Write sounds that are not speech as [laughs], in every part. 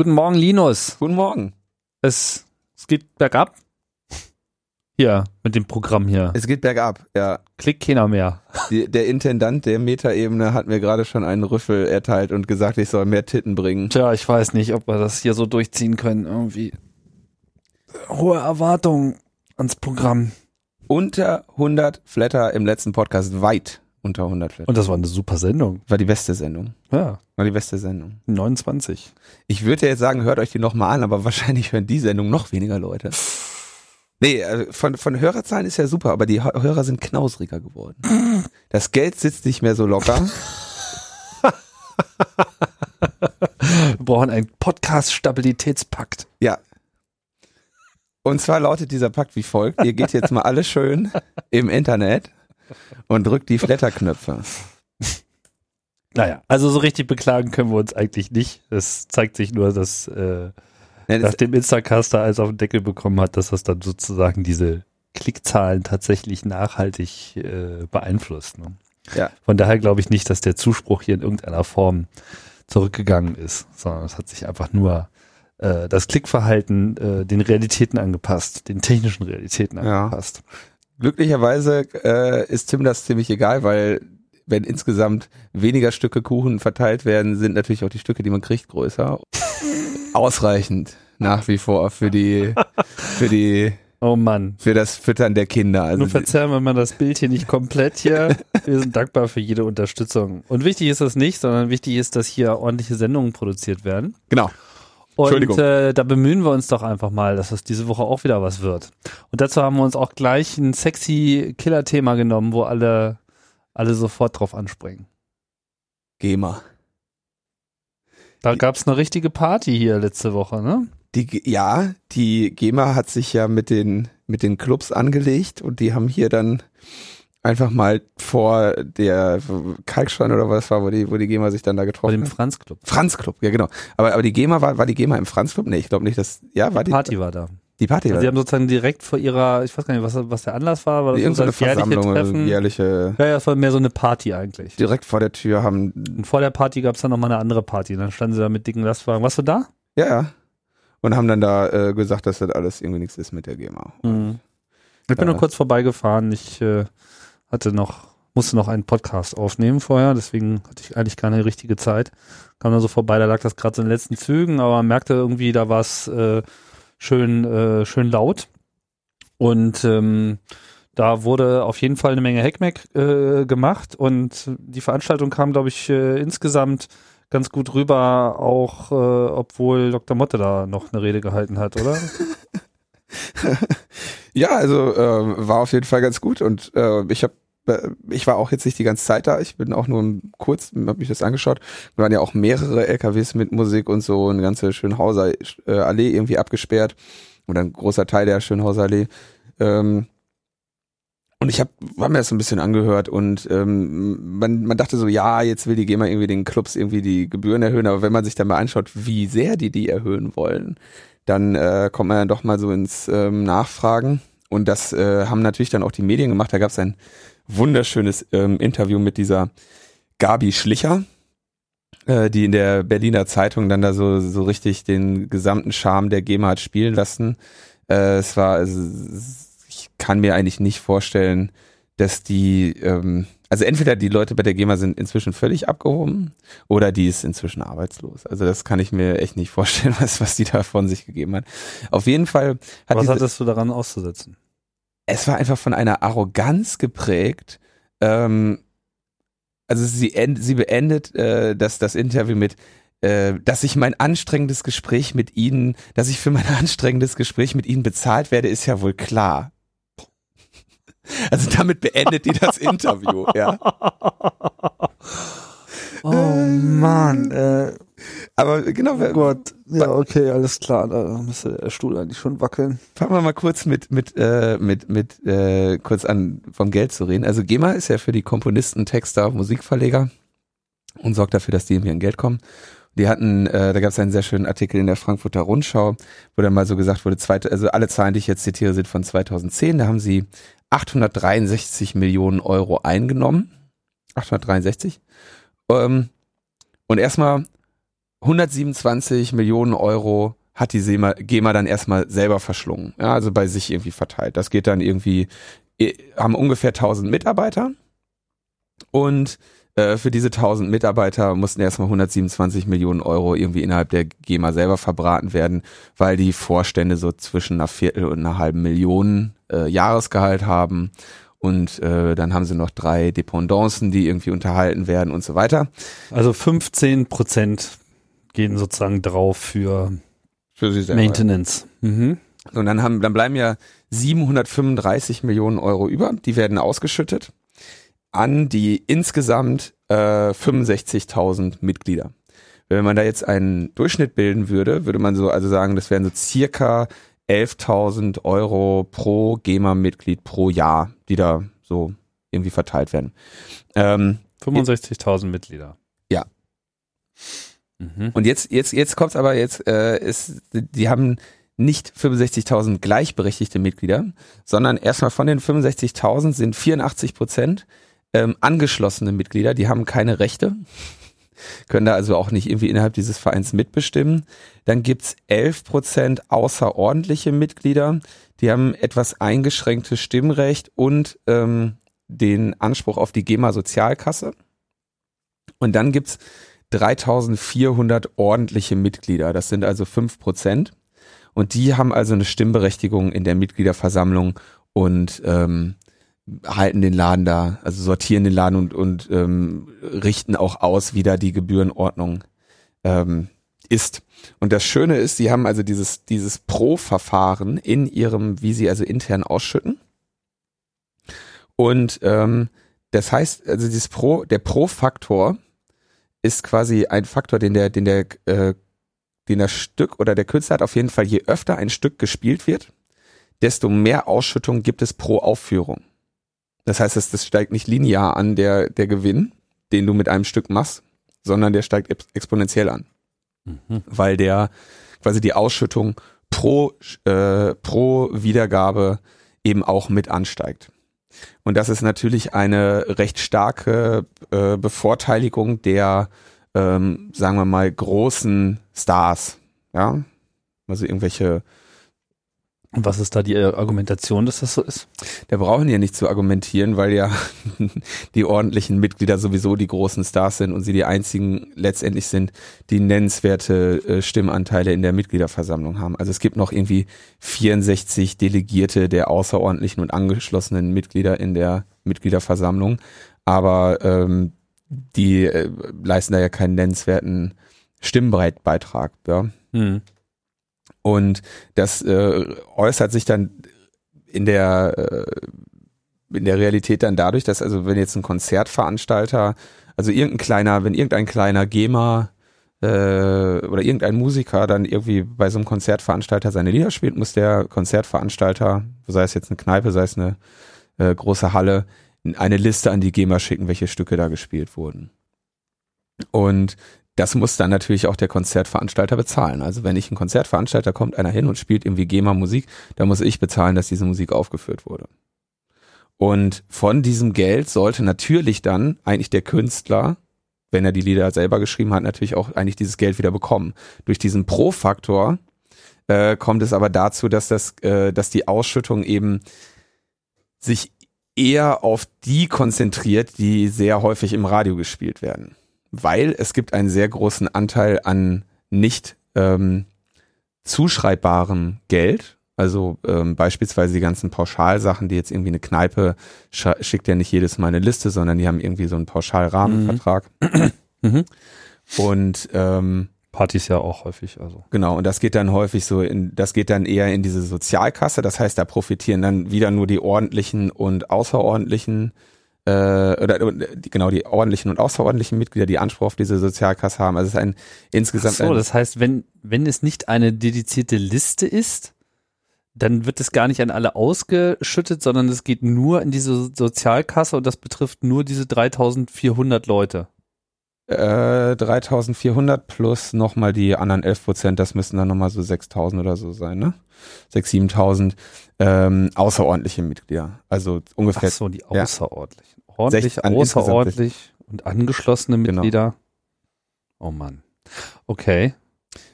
Guten Morgen, Linus. Guten Morgen. Es, es geht bergab. Hier, mit dem Programm hier. Es geht bergab, ja. Klickt keiner mehr. Die, der Intendant der Metaebene hat mir gerade schon einen Rüffel erteilt und gesagt, ich soll mehr Titten bringen. Tja, ich weiß nicht, ob wir das hier so durchziehen können. Irgendwie hohe Erwartungen ans Programm. Unter 100 Flatter im letzten Podcast, weit unter 100 Flatter. Und das war eine super Sendung. War die beste Sendung. Ja, War die beste Sendung. 29. Ich würde ja jetzt sagen, hört euch die nochmal an, aber wahrscheinlich hören die Sendung noch weniger Leute. Nee, äh, von, von Hörerzahlen ist ja super, aber die Hö- Hörer sind knausriger geworden. Das Geld sitzt nicht mehr so locker. Wir brauchen einen Podcast-Stabilitätspakt. Ja. Und zwar lautet dieser Pakt wie folgt. Ihr geht jetzt mal alle schön im Internet und drückt die Flatterknöpfe. Naja, also so richtig beklagen können wir uns eigentlich nicht. Es zeigt sich nur, dass äh, das- nachdem Instacaster alles auf den Deckel bekommen hat, dass das dann sozusagen diese Klickzahlen tatsächlich nachhaltig äh, beeinflusst. Ne? Ja. Von daher glaube ich nicht, dass der Zuspruch hier in irgendeiner Form zurückgegangen ist, sondern es hat sich einfach nur äh, das Klickverhalten äh, den Realitäten angepasst, den technischen Realitäten Ja. Glücklicherweise äh, ist Tim das ziemlich egal, weil wenn insgesamt weniger Stücke Kuchen verteilt werden, sind natürlich auch die Stücke, die man kriegt, größer. [laughs] Ausreichend nach wie vor für die für die Oh Mann. für das Füttern der Kinder. Also Nur verzerren wir mal das Bild hier nicht komplett hier. [laughs] Wir sind dankbar für jede Unterstützung. Und wichtig ist das nicht, sondern wichtig ist, dass hier ordentliche Sendungen produziert werden. genau. Und äh, da bemühen wir uns doch einfach mal, dass das diese Woche auch wieder was wird. Und dazu haben wir uns auch gleich ein sexy Killer-Thema genommen, wo alle, alle sofort drauf anspringen. GEMA. Da gab's eine richtige Party hier letzte Woche, ne? Die, ja, die GEMA hat sich ja mit den, mit den Clubs angelegt und die haben hier dann einfach mal vor der Kalkstein oder was war, wo die, wo die GEMA sich dann da Bei getroffen dem hat. Franz Club. Franz Club, ja genau. Aber, aber die GEMA war, war die GEMA im Franz Club? Nee, ich glaube nicht, dass, ja, war die Party war da. Die Party Also war die haben sozusagen direkt vor ihrer, ich weiß gar nicht, was, was der Anlass war, war das so irgendeine das jährliche Versammlung, oder Treffen? jährliche, Ja, ja, es war mehr so eine Party eigentlich. direkt vor der Tür haben, Und vor der Party gab's dann noch mal eine andere Party. Dann standen sie da mit dicken Lastwagen. Warst du da? ja, ja. Und haben dann da äh, gesagt, dass das alles irgendwie nichts ist mit der GEMA. Ich bin nur kurz vorbeigefahren. Ich äh, hatte noch, musste noch einen Podcast aufnehmen vorher, deswegen hatte ich eigentlich keine richtige Zeit. Kam dann so vorbei, da lag das gerade so in den letzten Zügen, aber merkte irgendwie, da war es äh, schön, äh, schön laut. Und ähm, da wurde auf jeden Fall eine Menge Heckmeck äh, gemacht und die Veranstaltung kam, glaube ich, äh, insgesamt ganz gut rüber, auch äh, obwohl Dr. Motte da noch eine Rede gehalten hat, oder? [laughs] Ja, also äh, war auf jeden Fall ganz gut und äh, ich habe ich war auch jetzt nicht die ganze Zeit da, ich bin auch nur kurz, habe mich das angeschaut. Da waren ja auch mehrere LKWs mit Musik und so, eine ganze Schönhauser äh, Allee irgendwie abgesperrt oder ein großer Teil der Schönhauser Allee. Ähm, und ich habe hab mir das so ein bisschen angehört und ähm, man, man dachte so, ja, jetzt will die GEMA irgendwie den Clubs irgendwie die Gebühren erhöhen, aber wenn man sich dann mal anschaut, wie sehr die die erhöhen wollen, dann äh, kommt man dann doch mal so ins ähm, Nachfragen. Und das äh, haben natürlich dann auch die Medien gemacht. Da gab es ein wunderschönes ähm, Interview mit dieser Gabi Schlicher, äh, die in der Berliner Zeitung dann da so, so richtig den gesamten Charme der GEMA hat spielen lassen. Äh, es war, also, ich kann mir eigentlich nicht vorstellen, dass die, ähm, also entweder die Leute bei der GEMA sind inzwischen völlig abgehoben oder die ist inzwischen arbeitslos. Also das kann ich mir echt nicht [laughs] vorstellen, was, was die da von sich gegeben hat. Auf jeden Fall hat Was diese, hattest du daran auszusetzen? es war einfach von einer Arroganz geprägt. Ähm, also sie, end, sie beendet äh, das, das Interview mit, äh, dass ich mein anstrengendes Gespräch mit Ihnen, dass ich für mein [laughs] anstrengendes Gespräch mit Ihnen bezahlt werde, ist ja wohl klar. Also damit beendet die das Interview, ja. [laughs] Oh Mann, äh, Aber genau, oh Gott. Ja, okay, alles klar. Da müsste der Stuhl eigentlich schon wackeln. fangen wir mal kurz mit mit äh, mit mit äh, kurz an vom Geld zu reden. Also GEMA ist ja für die Komponisten, Texter, Musikverleger und sorgt dafür, dass die irgendwie an Geld kommen. Die hatten, äh, da gab es einen sehr schönen Artikel in der Frankfurter Rundschau, wo dann mal so gesagt wurde, zweite, also alle Zahlen, die ich jetzt zitiere, sind von 2010. Da haben sie 863 Millionen Euro eingenommen. 863. Ähm, und erstmal 127 Millionen Euro hat die SEMA, GEMA dann erstmal selber verschlungen. Ja, also bei sich irgendwie verteilt. Das geht dann irgendwie, äh, haben ungefähr 1000 Mitarbeiter und äh, für diese 1000 Mitarbeiter mussten erstmal 127 Millionen Euro irgendwie innerhalb der GEMA selber verbraten werden, weil die Vorstände so zwischen einer Viertel und einer halben Million äh, Jahresgehalt haben. Und äh, dann haben sie noch drei Dependancen, die irgendwie unterhalten werden und so weiter. Also 15 Prozent gehen sozusagen drauf für, für sie selber. Maintenance. Mhm. Und dann haben, dann bleiben ja 735 Millionen Euro über, die werden ausgeschüttet an die insgesamt äh, 65.000 Mitglieder. Wenn man da jetzt einen Durchschnitt bilden würde, würde man so also sagen, das wären so circa 11.000 Euro pro GEMA-Mitglied pro Jahr, die da so irgendwie verteilt werden. Ähm, 65.000 Mitglieder. Ja. Mhm. Und jetzt, jetzt, jetzt kommt's aber jetzt, äh, ist, die haben nicht 65.000 gleichberechtigte Mitglieder, sondern erstmal von den 65.000 sind 84 Prozent ähm, angeschlossene Mitglieder, die haben keine Rechte, können da also auch nicht irgendwie innerhalb dieses Vereins mitbestimmen. Dann gibt's 11 Prozent außerordentliche Mitglieder, die haben etwas eingeschränktes Stimmrecht und ähm, den Anspruch auf die GEMA-Sozialkasse. Und dann gibt's 3400 ordentliche Mitglieder, das sind also 5 Prozent. Und die haben also eine Stimmberechtigung in der Mitgliederversammlung und ähm, halten den Laden da, also sortieren den Laden und, und ähm, richten auch aus, wie da die Gebührenordnung ähm, ist. Und das Schöne ist, sie haben also dieses, dieses Pro-Verfahren in ihrem, wie sie also intern ausschütten. Und ähm, das heißt, also dieses Pro, der Pro-Faktor ist quasi ein Faktor, den der, den der, äh, den das Stück oder der Künstler hat auf jeden Fall, je öfter ein Stück gespielt wird, desto mehr Ausschüttung gibt es pro Aufführung. Das heißt, das, das steigt nicht linear an, der, der Gewinn, den du mit einem Stück machst, sondern der steigt exponentiell an. Mhm. Weil der quasi die Ausschüttung pro, äh, pro Wiedergabe eben auch mit ansteigt. Und das ist natürlich eine recht starke äh, Bevorteiligung der, ähm, sagen wir mal, großen Stars. Ja, also irgendwelche und was ist da die äh, Argumentation, dass das so ist? Da brauchen die ja nicht zu argumentieren, weil ja [laughs] die ordentlichen Mitglieder sowieso die großen Stars sind und sie die einzigen letztendlich sind, die nennenswerte äh, Stimmanteile in der Mitgliederversammlung haben. Also es gibt noch irgendwie 64 Delegierte der außerordentlichen und angeschlossenen Mitglieder in der Mitgliederversammlung, aber ähm, die äh, leisten da ja keinen nennenswerten Stimmbreitbeitrag. Ja. Hm. Und das äh, äußert sich dann in der äh, in der Realität dann dadurch, dass also wenn jetzt ein Konzertveranstalter, also irgendein kleiner, wenn irgendein kleiner GEMA äh, oder irgendein Musiker dann irgendwie bei so einem Konzertveranstalter seine Lieder spielt, muss der Konzertveranstalter, sei es jetzt eine Kneipe, sei es eine äh, große Halle, eine Liste an die GEMA schicken, welche Stücke da gespielt wurden. Und das muss dann natürlich auch der Konzertveranstalter bezahlen. Also wenn ich ein Konzertveranstalter kommt einer hin und spielt irgendwie GEMA Musik, dann muss ich bezahlen, dass diese Musik aufgeführt wurde. Und von diesem Geld sollte natürlich dann eigentlich der Künstler, wenn er die Lieder selber geschrieben hat, natürlich auch eigentlich dieses Geld wieder bekommen. Durch diesen Pro-Faktor äh, kommt es aber dazu, dass das, äh, dass die Ausschüttung eben sich eher auf die konzentriert, die sehr häufig im Radio gespielt werden weil es gibt einen sehr großen Anteil an nicht ähm, zuschreibbarem Geld. Also ähm, beispielsweise die ganzen Pauschalsachen, die jetzt irgendwie eine Kneipe schickt ja nicht jedes Mal eine Liste, sondern die haben irgendwie so einen Pauschalrahmenvertrag. Mhm. mhm. Und ähm, Partys ja auch häufig, also. Genau, und das geht dann häufig so in, das geht dann eher in diese Sozialkasse. Das heißt, da profitieren dann wieder nur die ordentlichen und außerordentlichen äh, oder die, genau die ordentlichen und außerordentlichen Mitglieder, die Anspruch auf diese Sozialkasse haben. Also es ist ein insgesamt. Ach so, das heißt, wenn wenn es nicht eine dedizierte Liste ist, dann wird es gar nicht an alle ausgeschüttet, sondern es geht nur in diese Sozialkasse und das betrifft nur diese 3400 Leute. Äh, 3400 plus nochmal die anderen 11 Prozent, das müssen dann nochmal so 6000 oder so sein, ne? 6.000, 7.000 ähm, außerordentliche Mitglieder. Also ungefähr. Ach so, die außerordentlichen. Ordentlich, Sech, außerordentlich und angeschlossene genau. Mitglieder. Genau. Oh Mann. Okay.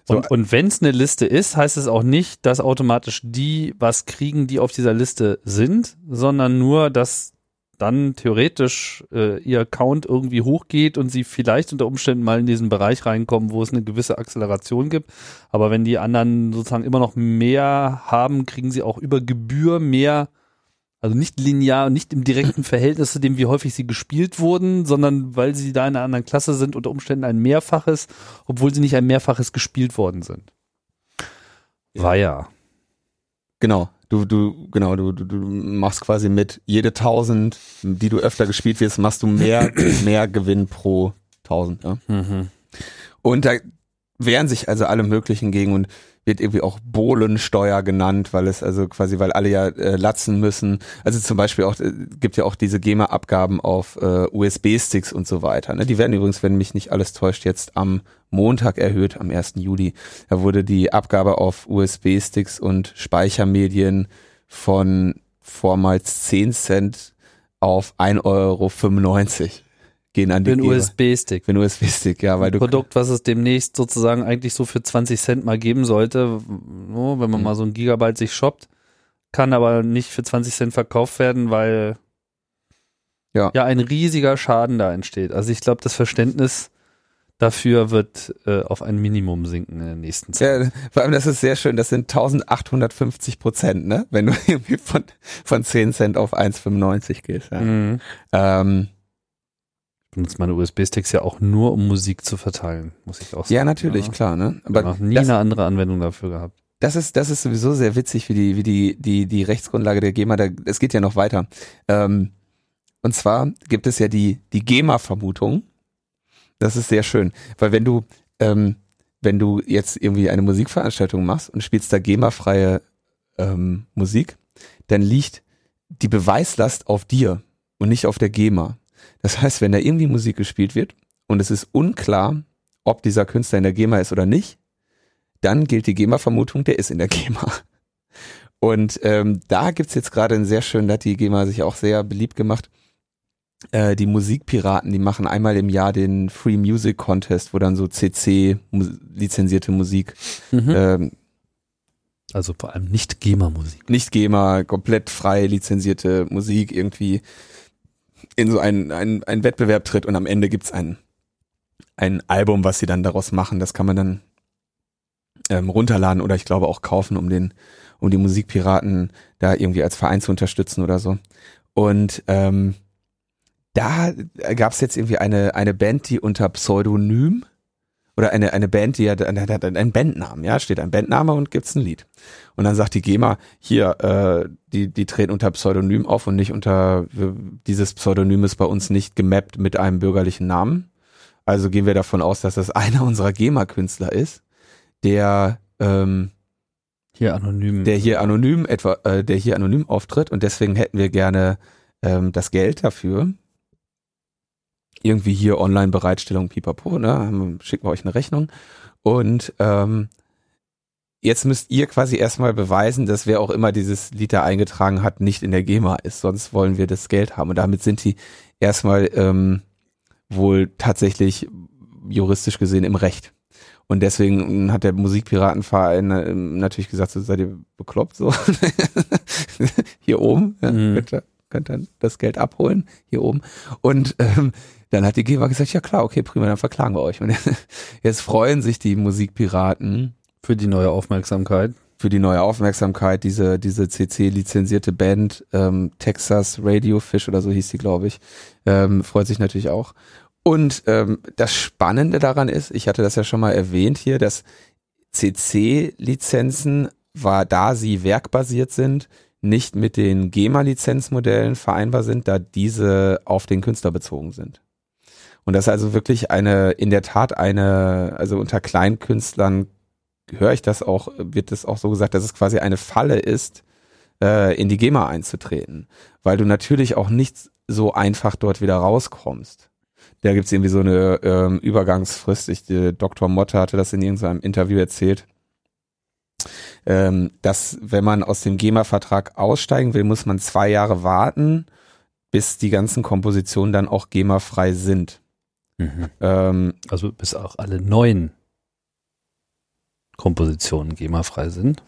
So, Und, und wenn es eine Liste ist, heißt es auch nicht, dass automatisch die was kriegen, die auf dieser Liste sind, sondern nur, dass dann theoretisch äh, ihr Account irgendwie hochgeht und sie vielleicht unter Umständen mal in diesen Bereich reinkommen, wo es eine gewisse Acceleration gibt. Aber wenn die anderen sozusagen immer noch mehr haben, kriegen sie auch über Gebühr mehr, also nicht linear und nicht im direkten Verhältnis zu dem, wie häufig sie gespielt wurden, sondern weil sie da in einer anderen Klasse sind, unter Umständen ein Mehrfaches, obwohl sie nicht ein Mehrfaches gespielt worden sind. War ja. Genau. Du, du, genau, du, du, du machst quasi mit jede 1000, die du öfter gespielt wirst, machst du mehr, [clears throat] mehr Gewinn pro 1000. Ja? Mhm. Und da wehren sich also alle möglichen gegen und wird irgendwie auch Bohlensteuer genannt, weil es also quasi, weil alle ja äh, latzen müssen. Also zum Beispiel auch, äh, gibt ja auch diese GEMA-Abgaben auf äh, USB-Sticks und so weiter. Ne? Die werden übrigens, wenn mich nicht alles täuscht, jetzt am Montag erhöht, am 1. Juli. Da wurde die Abgabe auf USB-Sticks und Speichermedien von vormals 10 Cent auf 1,95 Euro gehen an die Den. USB-Stick. Für den USB-Stick, ja, weil du Produkt, was es demnächst sozusagen eigentlich so für 20 Cent mal geben sollte, no, wenn man Mhm. mal so ein Gigabyte sich shoppt, kann aber nicht für 20 Cent verkauft werden, weil Ja. ja ein riesiger Schaden da entsteht. Also ich glaube, das Verständnis dafür wird äh, auf ein Minimum sinken in der nächsten Zeit. Ja, vor allem, das ist sehr schön, das sind 1850 Prozent, ne? Wenn du [laughs] irgendwie von, von 10 Cent auf 1,95 gehst. Ja. Mhm. Ähm, benutze meine USB-Sticks ja auch nur, um Musik zu verteilen, muss ich auch sagen. ja, natürlich, Ja. klar, ne? Aber Aber noch nie das, eine andere Anwendung dafür gehabt. das ist, das ist sowieso sehr witzig, wie die, wie die, die, die Rechtsgrundlage der GEMA, da, es geht ja noch weiter. Ähm, und zwar gibt es ja die, die GEMA-Vermutung. Das ist sehr schön, weil wenn du, ähm, wenn du jetzt irgendwie eine Musikveranstaltung machst und spielst da GEMA-freie ähm, Musik, dann liegt die Beweislast auf dir und nicht auf der GEMA. Das heißt, wenn da irgendwie Musik gespielt wird und es ist unklar, ob dieser Künstler in der GEMA ist oder nicht, dann gilt die GEMA-Vermutung, der ist in der GEMA. Und ähm, da gibt's jetzt gerade einen sehr schönen, da hat die GEMA sich auch sehr beliebt gemacht. Äh, die Musikpiraten, die machen einmal im Jahr den Free Music Contest, wo dann so CC-lizenzierte Musik, Mhm. ähm, Also vor allem nicht GEMA-Musik. nicht GEMA, komplett frei lizenzierte Musik irgendwie in so einen, einen, einen Wettbewerb tritt und am Ende gibt's ein, ein Album, was sie dann daraus machen. Das kann man dann ähm, runterladen oder ich glaube auch kaufen, um den, um die Musikpiraten da irgendwie als Verein zu unterstützen oder so. Und ähm, da gab's jetzt irgendwie eine, eine Band, die unter Pseudonym oder eine, eine Band, die hat, hat einen Bandnamen, ja, steht ein Bandname und gibt's ein Lied. Und dann sagt die GEMA, hier, äh, die, die treten unter Pseudonym auf und nicht unter, dieses Pseudonym ist bei uns nicht gemappt mit einem bürgerlichen Namen. Also gehen wir davon aus, dass das einer unserer GEMA-Künstler ist, der, ähm, Hier anonym. der hier anonym etwa, äh, der hier anonym auftritt und deswegen hätten wir gerne ähm, das Geld dafür. Irgendwie hier Online-Bereitstellung, pipapo, ne? Schicken wir euch eine Rechnung. Und ähm, jetzt müsst ihr quasi erstmal beweisen, dass wer auch immer dieses Lied da eingetragen hat, nicht in der GEMA ist, sonst wollen wir das Geld haben. Und damit sind die erstmal ähm, wohl tatsächlich juristisch gesehen im Recht. Und deswegen hat der Musikpiratenverein ähm, natürlich gesagt, so seid ihr bekloppt so. [laughs] hier oben, ja, Mhm. ihr, könnt dann das Geld abholen, hier oben. Und ähm, dann hat die GEMA gesagt, ja klar, okay, prima, dann verklagen wir euch. Und [laughs] jetzt freuen sich die Musikpiraten für die neue Aufmerksamkeit. für die neue Aufmerksamkeit, diese, diese CC-lizenzierte Band, ähm, Texas Radio Fish oder so hieß die, glaube ich, ähm, freut sich natürlich auch. Und ähm, das Spannende daran ist, ich hatte das ja schon mal erwähnt hier, dass CC-Lizenzen war, da sie werkbasiert sind, nicht mit den GEMA-Lizenzmodellen vereinbar sind, da diese auf den Künstler bezogen sind. Und das ist also wirklich eine, in der Tat eine, also unter Kleinkünstlern höre ich das auch, wird das auch so gesagt, dass es quasi eine Falle ist, äh, in die GEMA einzutreten, weil du natürlich auch nicht so einfach dort wieder rauskommst. Da gibt's irgendwie so eine ähm, Übergangsfrist. Ich, äh, Dr. Motte hatte das in irgendeinem Interview erzählt, ähm, dass wenn man aus dem GEMA-Vertrag aussteigen will, muss man zwei Jahre warten, bis die ganzen Kompositionen dann auch GEMA-frei sind. Ähm, Also bis auch alle neuen Kompositionen GEMA-frei sind?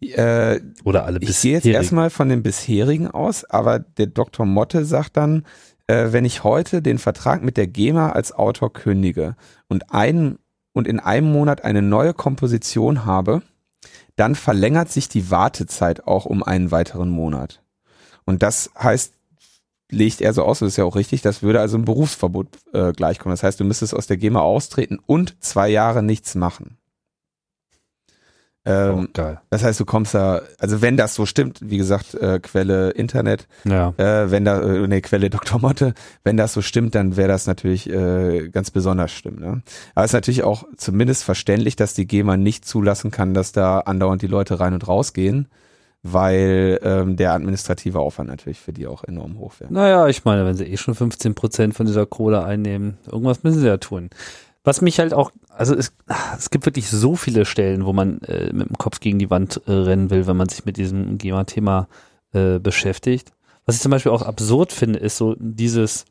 Äh, Oder alle ich gehe jetzt erstmal von den bisherigen aus, aber der Dr. Motte sagt dann, äh, wenn ich heute den Vertrag mit der GEMA als Autor kündige und einen und in einem Monat eine neue Komposition habe, dann verlängert sich die Wartezeit auch um einen weiteren Monat. Und das heißt, legt er so aus, das ist ja auch richtig, das würde also ein Berufsverbot äh, gleichkommen. Das heißt, du müsstest aus der GEMA austreten und zwei Jahre nichts machen. Ähm, oh, geil. Das heißt, du kommst da, also wenn das so stimmt, wie gesagt, äh, Quelle Internet, ja. äh, wenn da, äh, ne, Quelle [laughs] Dr. Motte, wenn das so stimmt, dann wäre das natürlich äh, ganz besonders schlimm. Ne? Aber es ist natürlich auch zumindest verständlich, dass die GEMA nicht zulassen kann, dass da andauernd die Leute rein und raus gehen, weil ähm, der administrative Aufwand natürlich für die auch enorm hoch wäre. Naja, ich meine, wenn sie eh schon 15 Prozent von dieser Kohle einnehmen, irgendwas müssen sie ja tun. Was mich halt auch, also es, es gibt wirklich so viele Stellen, wo man äh, mit dem Kopf gegen die Wand äh, rennen will, wenn man sich mit diesem GEMA-Thema äh, beschäftigt. Was ich zum Beispiel auch absurd finde, ist so dieses,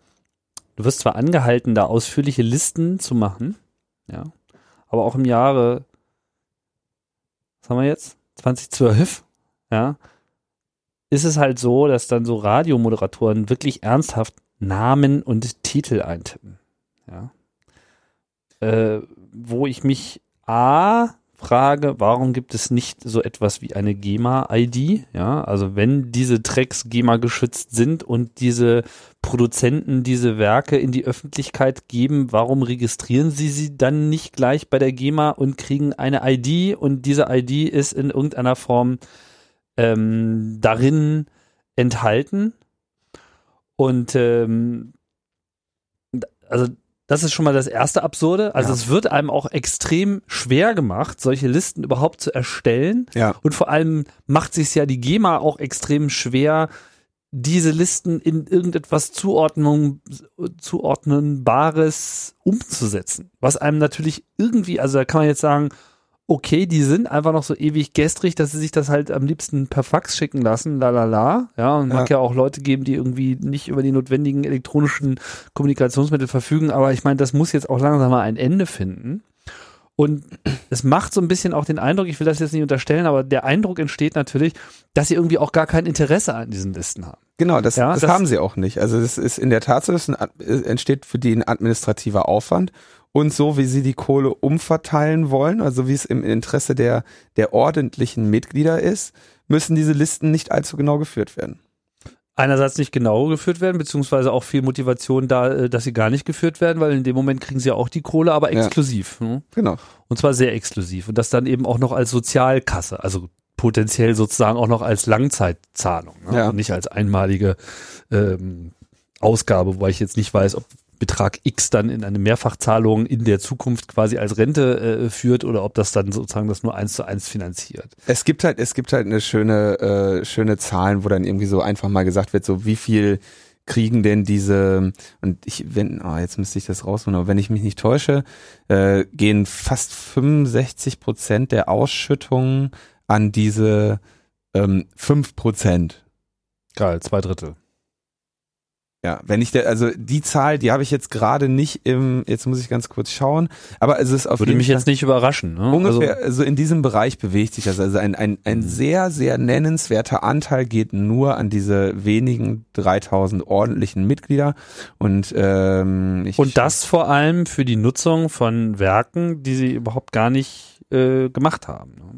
du wirst zwar angehalten, da ausführliche Listen zu machen, ja, aber auch im Jahre, was haben wir jetzt? 2012, ja, ist es halt so, dass dann so Radiomoderatoren wirklich ernsthaft Namen und Titel eintippen, ja äh, wo ich mich A frage, warum gibt es nicht so etwas wie eine GEMA-ID? Ja, also wenn diese Tracks GEMA geschützt sind und diese Produzenten diese Werke in die Öffentlichkeit geben, warum registrieren sie sie dann nicht gleich bei der GEMA und kriegen eine ID und diese ID ist in irgendeiner Form ähm, darin enthalten? Und ähm, also das ist schon mal das erste Absurde. Also ja. es wird einem auch extrem schwer gemacht, solche Listen überhaupt zu erstellen. Ja. Und vor allem macht sich ja die GEMA auch extrem schwer, diese Listen in irgendetwas Zuordnung, zuordnenbares umzusetzen. Was einem natürlich irgendwie, also da kann man jetzt sagen, okay, die sind einfach noch so ewig gestrig, dass sie sich das halt am liebsten per Fax schicken lassen, la la la. Ja, und ja. mag ja auch Leute geben, die irgendwie nicht über die notwendigen elektronischen Kommunikationsmittel verfügen, aber ich meine, das muss jetzt auch langsam mal ein Ende finden. Und es macht so ein bisschen auch den Eindruck, ich will das jetzt nicht unterstellen, aber der Eindruck entsteht natürlich, dass sie irgendwie auch gar kein Interesse an diesen Listen haben. Genau, das, ja, das, das haben sie auch nicht. Also es ist in der Tat so, es entsteht für die ein administrativer Aufwand und so, wie sie die Kohle umverteilen wollen, also wie es im Interesse der, der ordentlichen Mitglieder ist, müssen diese Listen nicht allzu genau geführt werden. Einerseits nicht genau geführt werden, beziehungsweise auch viel Motivation da, äh, dass sie gar nicht geführt werden, weil in dem Moment kriegen sie ja auch die Kohle, aber exklusiv. Ja, ne? Genau. Und zwar sehr exklusiv. Und das dann eben auch noch als Sozialkasse, also potenziell sozusagen auch noch als Langzeitzahlung ne? ja. und nicht als einmalige ähm, Ausgabe, wobei ich jetzt nicht weiß, ob Betrag X dann in eine Mehrfachzahlung in der Zukunft quasi als Rente äh, führt oder ob das dann sozusagen das nur eins zu eins finanziert. Es gibt halt, es gibt halt eine schöne, äh, schöne Zahlen, wo dann irgendwie so einfach mal gesagt wird, so wie viel kriegen denn diese, und ich, wenn, oh, jetzt müsste ich das rausholen, aber wenn ich mich nicht täusche, äh, gehen fast 65 Prozent der Ausschüttungen an diese ähm, 5 Prozent. Geil, zwei Drittel. Ja, wenn ich der, also die Zahl, die habe ich jetzt gerade nicht im, jetzt muss ich ganz kurz schauen, aber es ist auf Würde mich Fall jetzt nicht überraschen. Ne? Ungefähr, also, also in diesem Bereich bewegt sich das. Also ein, ein, ein mhm. sehr, sehr nennenswerter Anteil geht nur an diese wenigen 3000 ordentlichen Mitglieder und ähm, ich, Und das vor allem für die Nutzung von Werken, die sie überhaupt gar nicht äh, gemacht haben. Ne?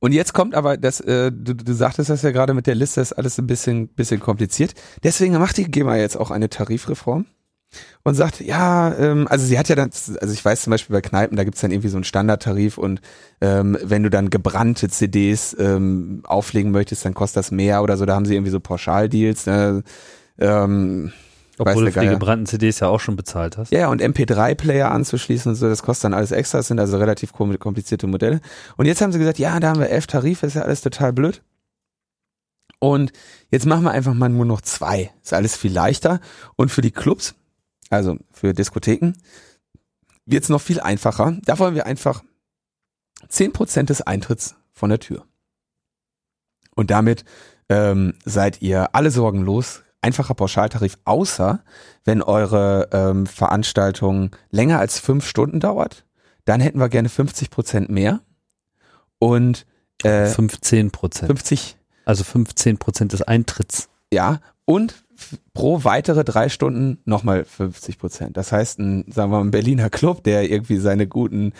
Und jetzt kommt aber das, äh, du, du sagtest das ja gerade mit der Liste, ist alles ein bisschen, bisschen kompliziert. Deswegen macht die GEMA jetzt auch eine Tarifreform und sagt, ja, ähm, also sie hat ja dann, also ich weiß zum Beispiel bei Kneipen, da gibt's dann irgendwie so einen Standardtarif und ähm, wenn du dann gebrannte CDs ähm, auflegen möchtest, dann kostet das mehr oder so, da haben sie irgendwie so Pauschaldeals. Ne? Ähm, obwohl du für die gebrannten CDs ja auch schon bezahlt hast. Ja, und MP3-Player anzuschließen und so, das kostet dann alles extra, das sind also relativ komplizierte Modelle. Und jetzt haben sie gesagt, ja, da haben wir elf Tarife, ist ja alles total blöd. Und jetzt machen wir einfach mal nur noch zwei. Ist alles viel leichter. Und für die Clubs, also für Diskotheken, wird es noch viel einfacher. Da wollen wir einfach zehn Prozent des Eintritts von der Tür. Und damit ähm, seid ihr alle Sorgen los, einfacher Pauschaltarif, außer wenn eure ähm, Veranstaltung länger als fünf Stunden dauert, dann hätten wir gerne 50 Prozent mehr. Und äh, 15 Prozent. 50, Also 15 Prozent des Eintritts. ja, und pro weitere drei Stunden nochmal 50 Prozent. Das heißt, ein, sagen wir mal, ein Berliner Club, der irgendwie seine guten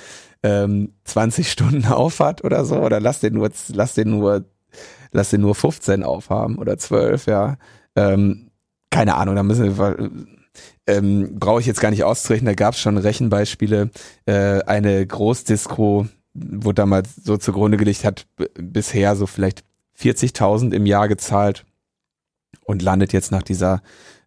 ähm, 20 Stunden aufhat oder so, oder lass den nur, lass den nur, lass den nur 15 aufhaben oder 12, ja. Ähm, keine Ahnung, da müssen wir, ähm, brauche ich jetzt gar nicht auszurechnen, da gab es schon Rechenbeispiele. Äh, eine Großdisco, wo damals so zugrunde gelegt hat, bisher so vielleicht 40.000 im Jahr gezahlt und landet jetzt nach dieser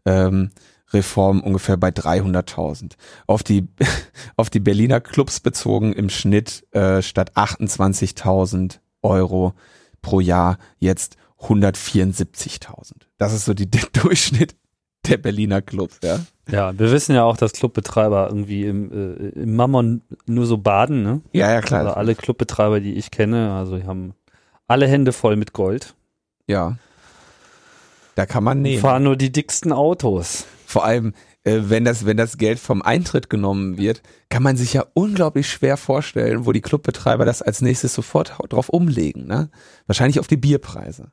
ähm, Reform ungefähr bei 300.000. Auf die, [laughs] auf die Berliner Clubs bezogen im Schnitt äh, statt 28.000 Euro pro Jahr jetzt 174.000. Das ist so die, [laughs] der Durchschnitt der Berliner Clubs, ja. Ja, wir wissen ja auch, dass Clubbetreiber irgendwie im, äh, im Mammon nur so baden, ne? Ja, ja, klar. Also alle Clubbetreiber, die ich kenne, also die haben alle Hände voll mit Gold. Ja. Da kann man nehmen. Fahren nur die dicksten Autos. Vor allem, äh, wenn das, wenn das Geld vom Eintritt genommen wird, kann man sich ja unglaublich schwer vorstellen, wo die Clubbetreiber das als nächstes sofort drauf umlegen, ne? Wahrscheinlich auf die Bierpreise.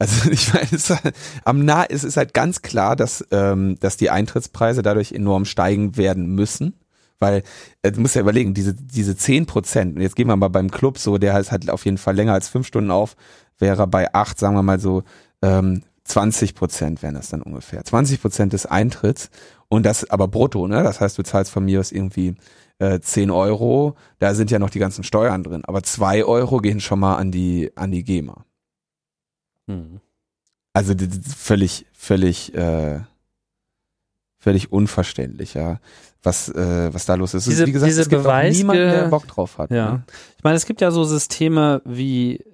Also [laughs] ich meine, es ist, halt- am nah ist es halt ganz klar, dass, ähm, dass die Eintrittspreise dadurch enorm steigen werden müssen. Weil, äh, du musst ja überlegen, diese, diese 10 Prozent, jetzt gehen wir mal beim Club so, der ist halt auf jeden Fall länger als fünf Stunden auf, wäre bei acht, sagen wir mal so, ähm, 20 Prozent wären das dann ungefähr. 20 Prozent des Eintritts und das aber brutto, ne? Das heißt, du zahlst von mir aus irgendwie äh, 10 Euro, da sind ja noch die ganzen Steuern drin, aber zwei Euro gehen schon mal an die, an die GEMA. Hm. Also das ist völlig, völlig, äh, völlig unverständlich, ja, was, äh, was da los ist. Diese- Wie gesagt, diese es gibt auch Beweisge- niemanden, der Bock drauf hat. Ja. Ne? Ich meine, es gibt ja so Systeme wie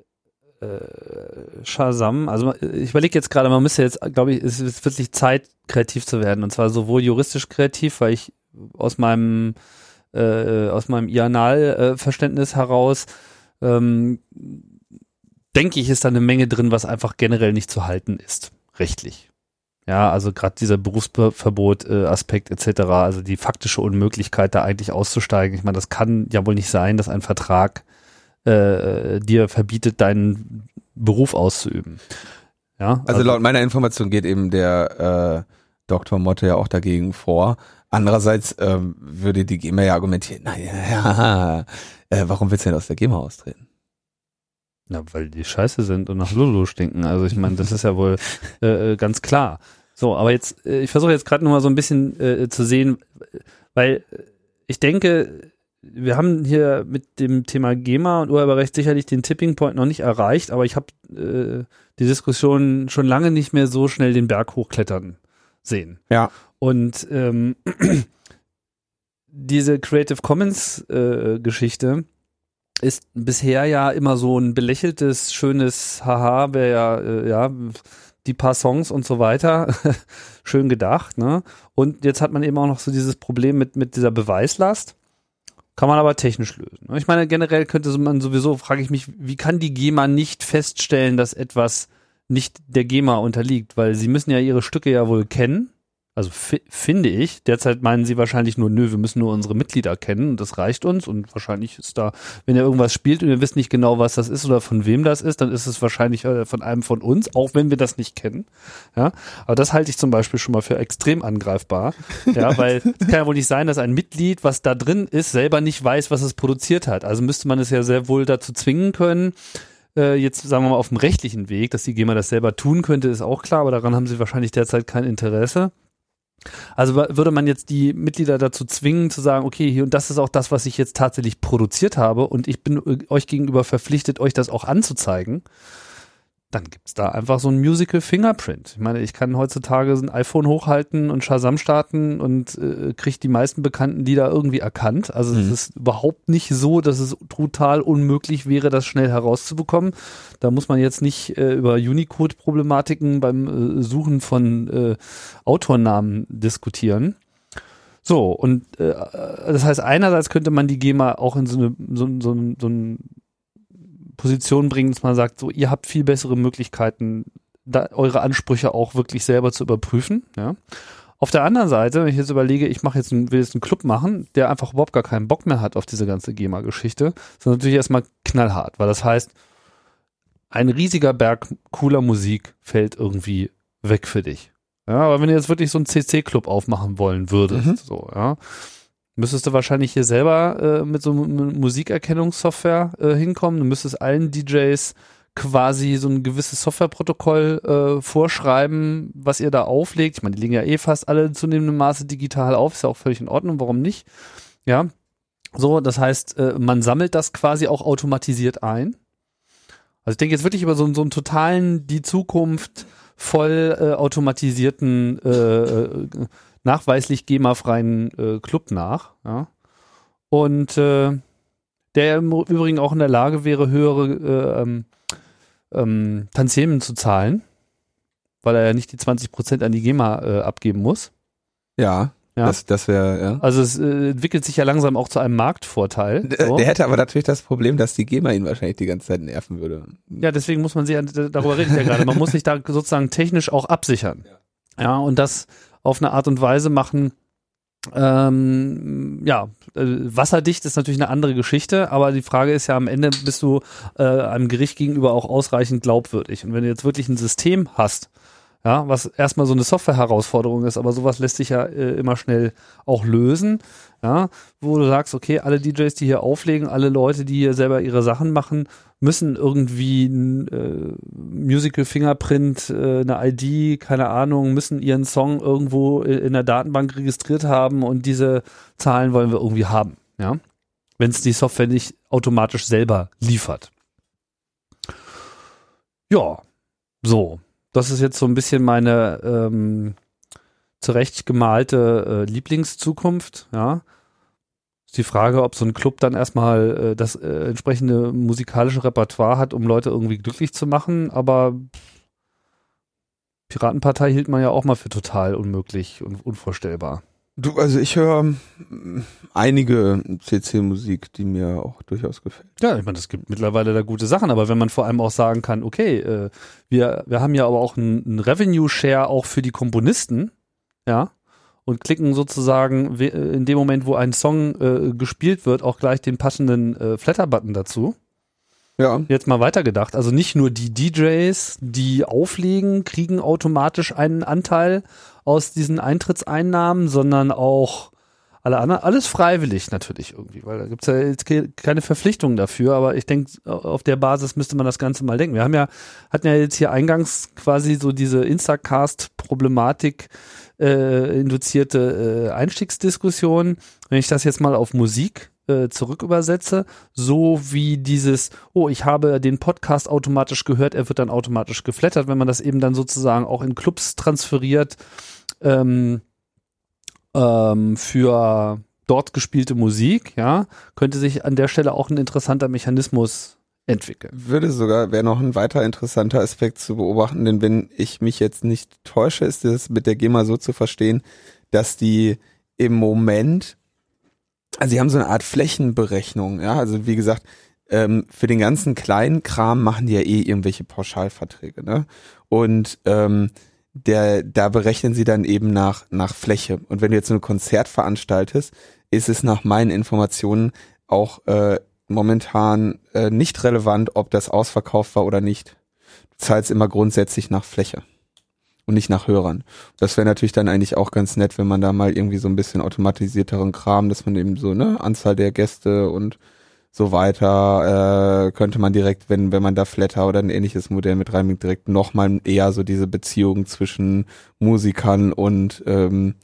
äh, Shazam. Also ich überlege jetzt gerade, man müsste jetzt, glaube ich, es ist wirklich Zeit, kreativ zu werden. Und zwar sowohl juristisch kreativ, weil ich aus meinem äh, aus meinem IANAL-Verständnis heraus ähm, denke ich, ist da eine Menge drin, was einfach generell nicht zu halten ist, rechtlich. Ja, also gerade dieser Berufsverbot, äh, etc., also die faktische Unmöglichkeit, da eigentlich auszusteigen. Ich meine, das kann ja wohl nicht sein, dass ein Vertrag äh, dir verbietet, deinen Beruf auszuüben. Ja, Also laut meiner Information geht eben der äh, Dr. Motte ja auch dagegen vor. Andererseits ähm, würde die GEMA ja argumentieren, naja, [laughs] äh, warum willst du denn aus der GEMA austreten? Na, weil die scheiße sind und nach Lulu stinken. Also ich meine, das ist ja wohl äh, äh, ganz klar. So, aber jetzt, äh, ich versuche jetzt gerade noch mal so ein bisschen äh, zu sehen, weil ich denke, wir haben hier mit dem Thema GEMA und Urheberrecht sicherlich den Tipping Point noch nicht erreicht, aber ich habe äh, die Diskussion schon lange nicht mehr so schnell den Berg hochklettern sehen. Ja. Und ähm, [clears throat] diese Creative Commons äh, Geschichte ist bisher ja immer so ein belächeltes, schönes Haha, wäre ja, äh, ja, die paar Songs und so weiter. [laughs] Schön gedacht, ne? Und jetzt hat man eben auch noch so dieses Problem mit, mit dieser Beweislast. Kann man aber technisch lösen. ne? Ich meine, generell könnte man sowieso, frage ich mich, wie kann die GEMA nicht feststellen, dass etwas nicht der GEMA unterliegt? Weil sie müssen ja ihre Stücke ja wohl kennen. Also fi finde ich. Derzeit meinen sie wahrscheinlich nur, nö, wir müssen nur unsere Mitglieder kennen und das reicht uns. Und wahrscheinlich ist da, wenn ihr irgendwas spielt und ihr wisst nicht genau, was das ist oder von wem das ist, dann ist es wahrscheinlich äh, von einem von uns, auch wenn wir das nicht kennen. Ja, aber das halte ich zum Beispiel schon mal für extrem angreifbar. Ja, [laughs] weil es kann ja wohl nicht sein, dass ein Mitglied, was da drin ist, selber nicht weiß, was es produziert hat. Also müsste man es ja sehr wohl dazu zwingen können, äh, jetzt sagen wir mal auf dem rechtlichen Weg, dass die GEMA das selber tun könnte, ist auch klar, aber daran haben sie wahrscheinlich derzeit kein Interesse. Also würde man jetzt die Mitglieder dazu zwingen zu sagen, okay, hier und das ist auch das, was ich jetzt tatsächlich produziert habe und ich bin äh, euch gegenüber verpflichtet, euch das auch anzuzeigen, dann gibt's da einfach so ein Musical Fingerprint. Ich meine, ich kann heutzutage ein iPhone hochhalten und Shazam starten und äh, kriege die meisten bekannten Lieder irgendwie erkannt. Also es Mhm. ist überhaupt nicht so, dass es total unmöglich wäre, das schnell herauszubekommen. Da muss man jetzt nicht äh, über Unicode-Problematiken beim äh, Suchen von äh, Autornamen diskutieren. So, und äh, das heißt, einerseits könnte man die GEMA auch in so eine, so, so, so eine Position bringen, dass man sagt, so, ihr habt viel bessere Möglichkeiten, da eure Ansprüche auch wirklich selber zu überprüfen, ja. Auf der anderen Seite, wenn ich jetzt überlege, ich mache jetzt einen, will jetzt einen Club machen, der einfach überhaupt gar keinen Bock mehr hat auf diese ganze GEMA-Geschichte, ist natürlich erstmal knallhart, weil das heißt, ein riesiger Berg cooler Musik fällt irgendwie weg für dich. Ja, aber wenn du jetzt wirklich so einen CC-Club aufmachen wollen würdest, mhm. so, ja, müsstest du wahrscheinlich hier selber äh, mit so Musikerkennungssoftware äh, hinkommen. Du müsstest allen DJs quasi so ein gewisses Softwareprotokoll äh, vorschreiben, was ihr da auflegt. Ich meine, die legen ja eh fast alle zunehmendem Maße digital auf, ist ja auch völlig in Ordnung, warum nicht? Ja. So, das heißt, äh, man sammelt das quasi auch automatisiert ein. Also ich denke jetzt wirklich über so, so einen totalen, die Zukunft voll äh, automatisierten, äh, äh nachweislich GEMA-freien äh, Club nach. Ja. Und äh, der im Übrigen auch in der Lage wäre, höhere äh, ähm, ähm, Tantiemen zu zahlen, weil er ja nicht die 20% an die GEMA äh, abgeben muss. Ja. Ja. Das, das wäre, ja. Also es äh, entwickelt sich ja langsam auch zu einem Marktvorteil. So. Der hätte aber natürlich das Problem, dass die GEMA ihn wahrscheinlich die ganze Zeit nerven würde. Ja, deswegen muss man sich, darüber reden ja gerade, man muss sich da sozusagen technisch auch absichern. Ja. ja, und das auf eine Art und Weise machen, ähm, ja, äh, wasserdicht ist natürlich eine andere Geschichte, aber die Frage ist ja am Ende, bist du äh, einem Gericht gegenüber auch ausreichend glaubwürdig. Und wenn du jetzt wirklich ein System hast, ja, was erstmal so eine Software-Herausforderung ist, aber sowas lässt sich ja äh, immer schnell auch lösen, ja, wo du sagst, okay, alle DJs, die hier auflegen, alle Leute, die hier selber ihre Sachen machen, müssen irgendwie ein äh, Musical Fingerprint, äh, eine ID, keine Ahnung, müssen ihren Song irgendwo in der Datenbank registriert haben und diese Zahlen wollen wir irgendwie haben, ja, wenn es die Software nicht automatisch selber liefert. Ja, so das ist jetzt so ein bisschen meine ähm, zurecht gemalte äh, Lieblingszukunft, ja. Die Frage, ob so ein Club dann erstmal äh, das äh, entsprechende musikalische Repertoire hat, um Leute irgendwie glücklich zu machen, aber Piratenpartei hielt man ja auch mal für total unmöglich und unvorstellbar. Du, also ich höre ähm, einige CC-Musik, die mir auch durchaus gefällt. Ja, ich meine, es gibt mittlerweile da gute Sachen, aber wenn man vor allem auch sagen kann, okay, äh, wir, wir haben ja aber auch einen Revenue-Share auch für die Komponisten, ja, und klicken sozusagen in dem Moment, wo ein Song äh, gespielt wird, auch gleich den passenden äh, Flatter-Button dazu. Ja. Jetzt mal weitergedacht. Also nicht nur die DJs, die auflegen, kriegen automatisch einen Anteil aus diesen Eintrittseinnahmen, sondern auch alle anderen, alles freiwillig natürlich irgendwie, weil da gibt's ja jetzt keine Verpflichtung dafür, aber ich denke, auf der Basis müsste man das Ganze mal denken. Wir haben ja, hatten ja jetzt hier eingangs quasi so diese Instacast-Problematik äh, induzierte äh, Einstiegsdiskussion. Wenn ich das jetzt mal auf Musik äh, zurückübersetze, so wie dieses, oh, ich habe den Podcast automatisch gehört, er wird dann automatisch geflattert, wenn man das eben dann sozusagen auch in Clubs transferiert, ähm, ähm, für dort gespielte Musik, ja, könnte sich an der Stelle auch ein interessanter Mechanismus entwickeln. Würde sogar, wäre noch ein weiter interessanter Aspekt zu beobachten, denn wenn ich mich jetzt nicht täusche, ist es mit der GEMA so zu verstehen, dass die im Moment, also sie haben so eine Art Flächenberechnung, ja, also wie gesagt, ähm, für den ganzen kleinen Kram machen die ja eh irgendwelche Pauschalverträge, ne? Und ähm, der, da berechnen sie dann eben nach, nach Fläche. Und wenn du jetzt so ein Konzert veranstaltest, ist es nach meinen Informationen auch äh, momentan äh, nicht relevant, ob das ausverkauft war oder nicht. Du zahlst immer grundsätzlich nach Fläche und nicht nach Hörern. Das wäre natürlich dann eigentlich auch ganz nett, wenn man da mal irgendwie so ein bisschen automatisierteren Kram, dass man eben so, ne, Anzahl der Gäste und so weiter, äh, könnte man direkt, wenn, wenn man da Flatter oder ein ähnliches Modell mit reinbringt, direkt nochmal eher so diese Beziehung zwischen Musikern und, ähm,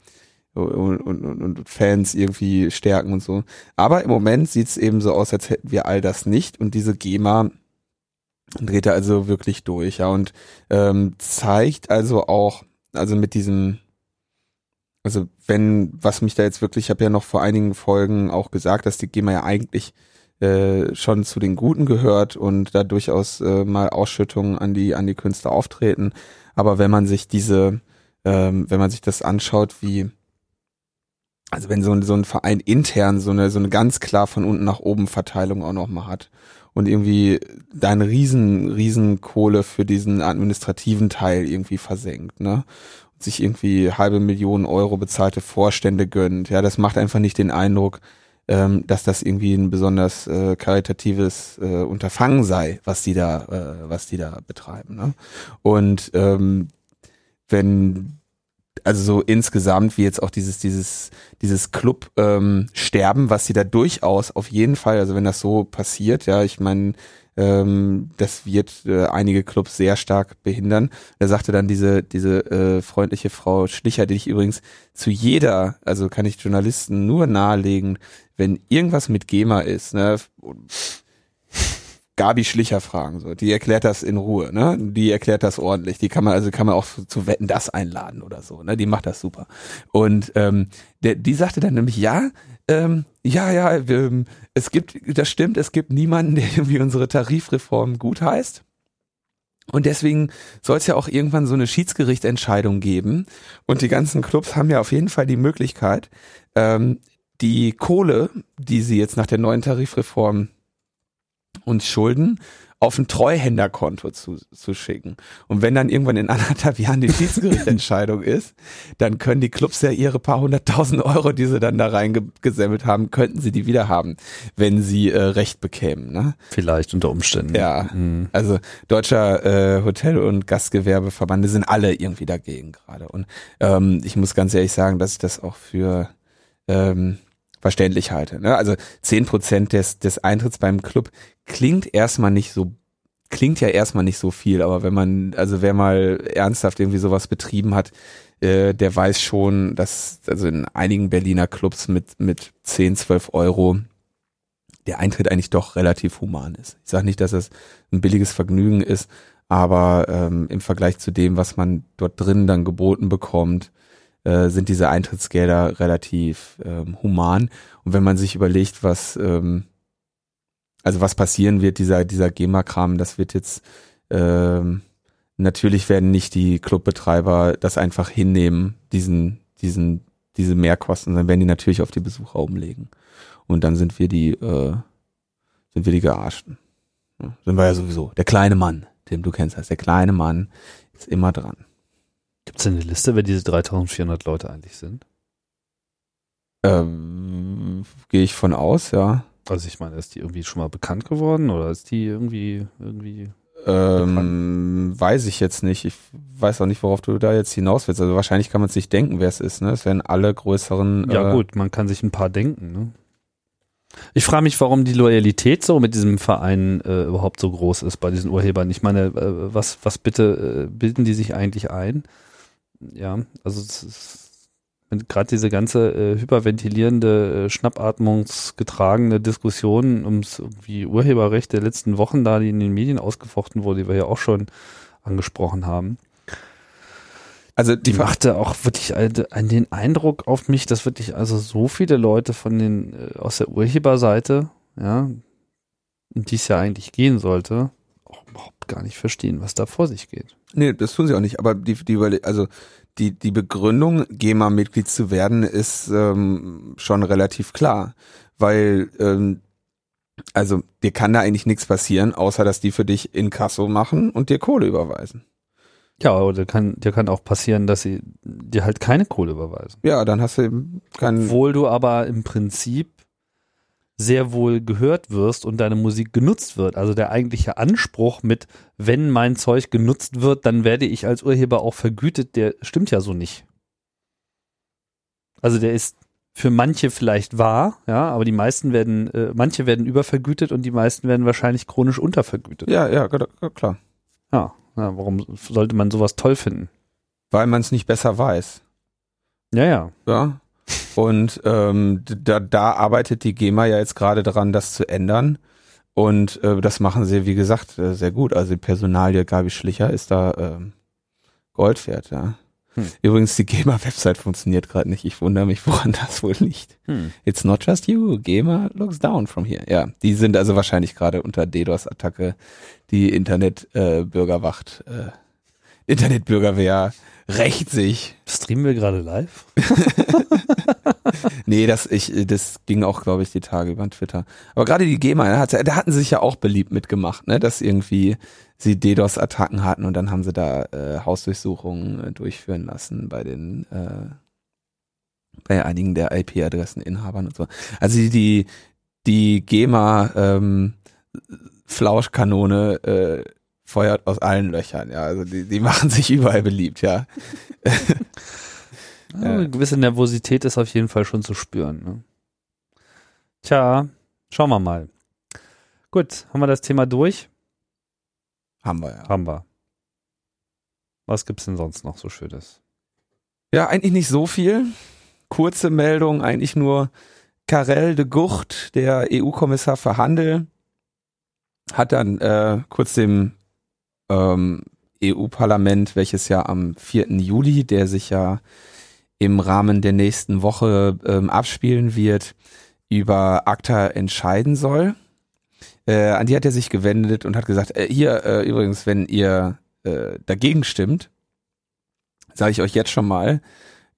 und, und, und Fans irgendwie stärken und so. Aber im Moment sieht's eben so aus, als hätten wir all das nicht und diese GEMA dreht er also wirklich durch, ja, und ähm, zeigt also auch, also mit diesem, also wenn, was mich da jetzt wirklich, ich habe ja noch vor einigen Folgen auch gesagt, dass die GEMA ja eigentlich äh, schon zu den Guten gehört und da durchaus äh, mal Ausschüttungen an die an die Künstler auftreten. Aber wenn man sich diese, ähm, wenn man sich das anschaut, wie also wenn so ein, so ein Verein intern so eine, so eine ganz klar von unten nach oben Verteilung auch nochmal hat und irgendwie deine riesen, riesen Kohle für diesen administrativen Teil irgendwie versenkt, ne? Und sich irgendwie halbe Millionen Euro bezahlte Vorstände gönnt. Ja, das macht einfach nicht den Eindruck, ähm, dass das irgendwie ein besonders äh, karitatives äh, Unterfangen sei, was die da, äh, was die da betreiben. Ne? Und ähm, wenn also so insgesamt wie jetzt auch dieses dieses dieses Club ähm, sterben, was sie da durchaus auf jeden Fall, also wenn das so passiert, ja, ich meine, ähm, das wird äh, einige Clubs sehr stark behindern. Da sagte dann diese diese äh, freundliche Frau Schlicher, die ich übrigens zu jeder, also kann ich Journalisten nur nahelegen, wenn irgendwas mit GEMA ist, ne, Gabi Schlicher fragen, so. Die erklärt das in Ruhe, ne? Die erklärt das ordentlich. Die kann man, also kann man auch zu Wetten das einladen oder so, ne? Die macht das super. Und ähm, der, die sagte dann nämlich, ja, ähm, ja, ja, ähm, es gibt, das stimmt, es gibt niemanden, der irgendwie unsere Tarifreform gut heißt. Und deswegen soll es ja auch irgendwann so eine Schiedsgerichtentscheidung geben. Und die ganzen Clubs haben ja auf jeden Fall die Möglichkeit, ähm, die Kohle, die sie jetzt nach der neuen Tarifreform uns schulden, auf ein Treuhänderkonto zu, zu schicken. Und wenn dann irgendwann in anderthalb Jahren die Schiedsgerichtentscheidung [laughs] ist, dann können die Clubs ja ihre paar hunderttausend Euro, die sie dann da reingesammelt haben, könnten sie die wieder haben, wenn sie äh, Recht bekämen. Ne? Vielleicht unter Umständen. Ja, mhm. also deutscher äh, Hotel- und Gastgewerbeverbande sind alle irgendwie dagegen gerade. Und ähm, ich muss ganz ehrlich sagen, dass ich das auch für ähm, verständlich halte. Ne? Also zehn Prozent des, des Eintritts beim Club klingt erstmal nicht so, klingt ja erstmal nicht so viel, aber wenn man, also wer mal ernsthaft irgendwie sowas betrieben hat, äh, der weiß schon, dass also in einigen Berliner Clubs mit, mit 10, 12 Euro der Eintritt eigentlich doch relativ human ist. Ich sage nicht, dass es ein billiges Vergnügen ist, aber ähm, im Vergleich zu dem, was man dort drin dann geboten bekommt, äh, sind diese Eintrittsgelder relativ ähm, human. Und wenn man sich überlegt, was ähm, also was passieren wird, dieser dieser GEMA-Kram, das wird jetzt ähm, natürlich werden nicht die Clubbetreiber das einfach hinnehmen, diesen diesen diese Mehrkosten, dann werden die natürlich auf die Besucher umlegen. Und dann sind wir die äh, sind wir die Gearschten. Ja, sind wir ja sowieso. Der kleine Mann, den du kennst, heißt der kleine Mann ist immer dran. Gibt es denn eine Liste, wer diese 3400 Leute eigentlich sind? Ähm, Gehe ich von aus, ja. Also ich meine, ist die irgendwie schon mal bekannt geworden oder ist die irgendwie irgendwie ähm, weiß ich jetzt nicht. Ich weiß auch nicht, worauf du da jetzt hinaus willst. Also wahrscheinlich kann man sich denken, wer es ist. Ne? Es werden alle größeren. Ja äh, gut, man kann sich ein paar denken. Ne? Ich frage mich, warum die Loyalität so mit diesem Verein äh, überhaupt so groß ist bei diesen Urhebern. Ich meine, äh, was was bitte äh, bilden die sich eigentlich ein? Ja, also gerade diese ganze äh, hyperventilierende, äh, schnappatmungsgetragene Diskussion ums irgendwie Urheberrecht der letzten Wochen da, die in den Medien ausgefochten wurde, die wir ja auch schon angesprochen haben. Also die machte auch wirklich einen, den Eindruck auf mich, dass wirklich also so viele Leute von den äh, aus der Urheberseite, ja, um die es ja eigentlich gehen sollte, auch gar nicht verstehen, was da vor sich geht. Nee, das tun sie auch nicht. Aber die, die also die, die Begründung, GEMA-Mitglied zu werden, ist ähm, schon relativ klar. Weil, ähm, also dir kann da eigentlich nichts passieren, außer dass die für dich in Kasso machen und dir Kohle überweisen. Ja, oder kann, dir kann auch passieren, dass sie dir halt keine Kohle überweisen. Ja, dann hast du eben keinen. Obwohl du aber im Prinzip sehr wohl gehört wirst und deine Musik genutzt wird. Also der eigentliche Anspruch mit, wenn mein Zeug genutzt wird, dann werde ich als Urheber auch vergütet, der stimmt ja so nicht. Also der ist für manche vielleicht wahr, ja, aber die meisten werden, äh, manche werden übervergütet und die meisten werden wahrscheinlich chronisch untervergütet. Ja, ja, klar. Ja, ja warum sollte man sowas toll finden? Weil man es nicht besser weiß. Ja, ja. Ja, und ähm, da, da arbeitet die GEMA ja jetzt gerade daran, das zu ändern. Und äh, das machen sie, wie gesagt, äh, sehr gut. Also die Personalie Gabi Schlicher ist da ähm, Gold wert, ja. Hm. Übrigens, die GEMA-Website funktioniert gerade nicht. Ich wundere mich, woran [laughs] das wohl liegt. Hm. It's not just you. GEMA looks down from here. Ja, die sind also wahrscheinlich gerade unter DDoS-Attacke, die Internet-Bürgerwacht, äh, äh, Internetbürgerwehr rächt sich. Streamen wir gerade live? [laughs] nee, das, ich, das ging auch, glaube ich, die Tage über Twitter. Aber gerade die GEMA, da, hat, da hatten sie sich ja auch beliebt mitgemacht, ne? dass irgendwie sie DDoS-Attacken hatten und dann haben sie da äh, Hausdurchsuchungen äh, durchführen lassen bei den äh, bei einigen der IP-Adresseninhabern und so. Also die, die, die GEMA ähm, Flauschkanone äh, feuert aus allen Löchern, ja. Also die, die machen sich überall beliebt, ja. [laughs] ja eine gewisse Nervosität ist auf jeden Fall schon zu spüren. Ne? Tja, schauen wir mal. Gut, haben wir das Thema durch? Haben wir, ja. Haben wir. Was gibt's denn sonst noch so Schönes? Ja, eigentlich nicht so viel. Kurze Meldung, eigentlich nur Karel de Gucht, der EU-Kommissar für Handel, hat dann äh, kurz dem ähm, EU-Parlament, welches ja am 4. Juli, der sich ja im Rahmen der nächsten Woche ähm, abspielen wird, über ACTA entscheiden soll. Äh, an die hat er sich gewendet und hat gesagt, äh, hier äh, übrigens, wenn ihr äh, dagegen stimmt, sage ich euch jetzt schon mal,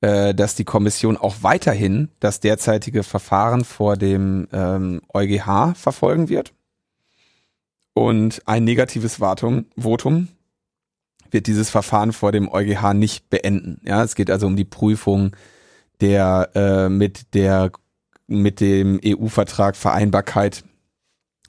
äh, dass die Kommission auch weiterhin das derzeitige Verfahren vor dem ähm, EuGH verfolgen wird. Und ein negatives Vatum, Votum wird dieses Verfahren vor dem EuGH nicht beenden. Ja, es geht also um die Prüfung der äh, mit der mit dem EU-Vertrag Vereinbarkeit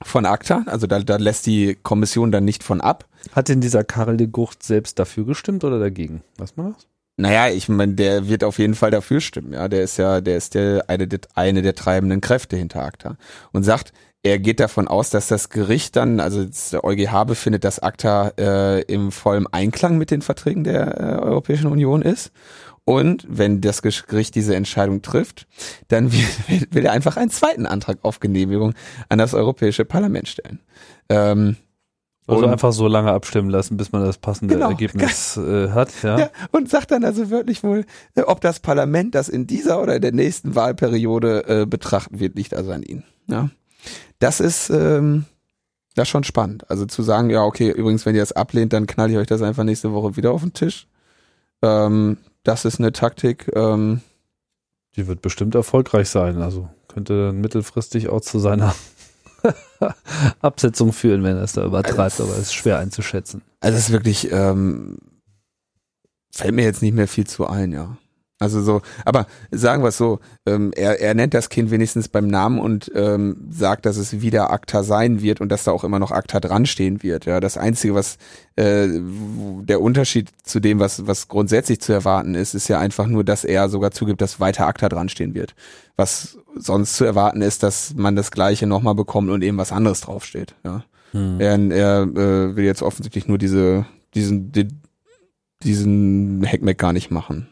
von ACTA. Also da, da lässt die Kommission dann nicht von ab. Hat denn dieser Karel de Gucht selbst dafür gestimmt oder dagegen? Was man das? Naja, ich meine, der wird auf jeden Fall dafür stimmen. Ja, der ist ja, der ist der eine, eine der treibenden Kräfte hinter ACTA und sagt, er geht davon aus, dass das Gericht dann, also der EuGH befindet, dass ACTA äh, im vollen Einklang mit den Verträgen der äh, Europäischen Union ist. Und wenn das Gericht diese Entscheidung trifft, dann [laughs] will, will er einfach einen zweiten Antrag auf Genehmigung an das Europäische Parlament stellen. Ähm, also und einfach so lange abstimmen lassen, bis man das passende genau, Ergebnis [laughs] äh, hat. Ja. ja. Und sagt dann also wirklich wohl, äh, ob das Parlament das in dieser oder in der nächsten Wahlperiode äh, betrachten wird, liegt also an ihn. Ja. Das ist ähm, das ist schon spannend. Also zu sagen, ja, okay, übrigens, wenn ihr das ablehnt, dann knall ich euch das einfach nächste Woche wieder auf den Tisch. Ähm, das ist eine Taktik. Ähm, Die wird bestimmt erfolgreich sein. Also könnte mittelfristig auch zu seiner [laughs] Absetzung führen, wenn er es da übertreibt, also, aber es ist schwer einzuschätzen. Also es ist wirklich, ähm, fällt mir jetzt nicht mehr viel zu ein, ja. Also so, aber sagen wir es so, ähm, er, er nennt das Kind wenigstens beim Namen und ähm, sagt, dass es wieder ACTA sein wird und dass da auch immer noch ACTA dran stehen wird. Ja, das Einzige, was äh, der Unterschied zu dem, was, was grundsätzlich zu erwarten ist, ist ja einfach nur, dass er sogar zugibt, dass weiter ACTA dran stehen wird. Was sonst zu erwarten ist, dass man das Gleiche nochmal bekommt und eben was anderes draufsteht. Ja. Hm. Er, er äh, will jetzt offensichtlich nur diese, diesen, die, diesen Hackmack gar nicht machen.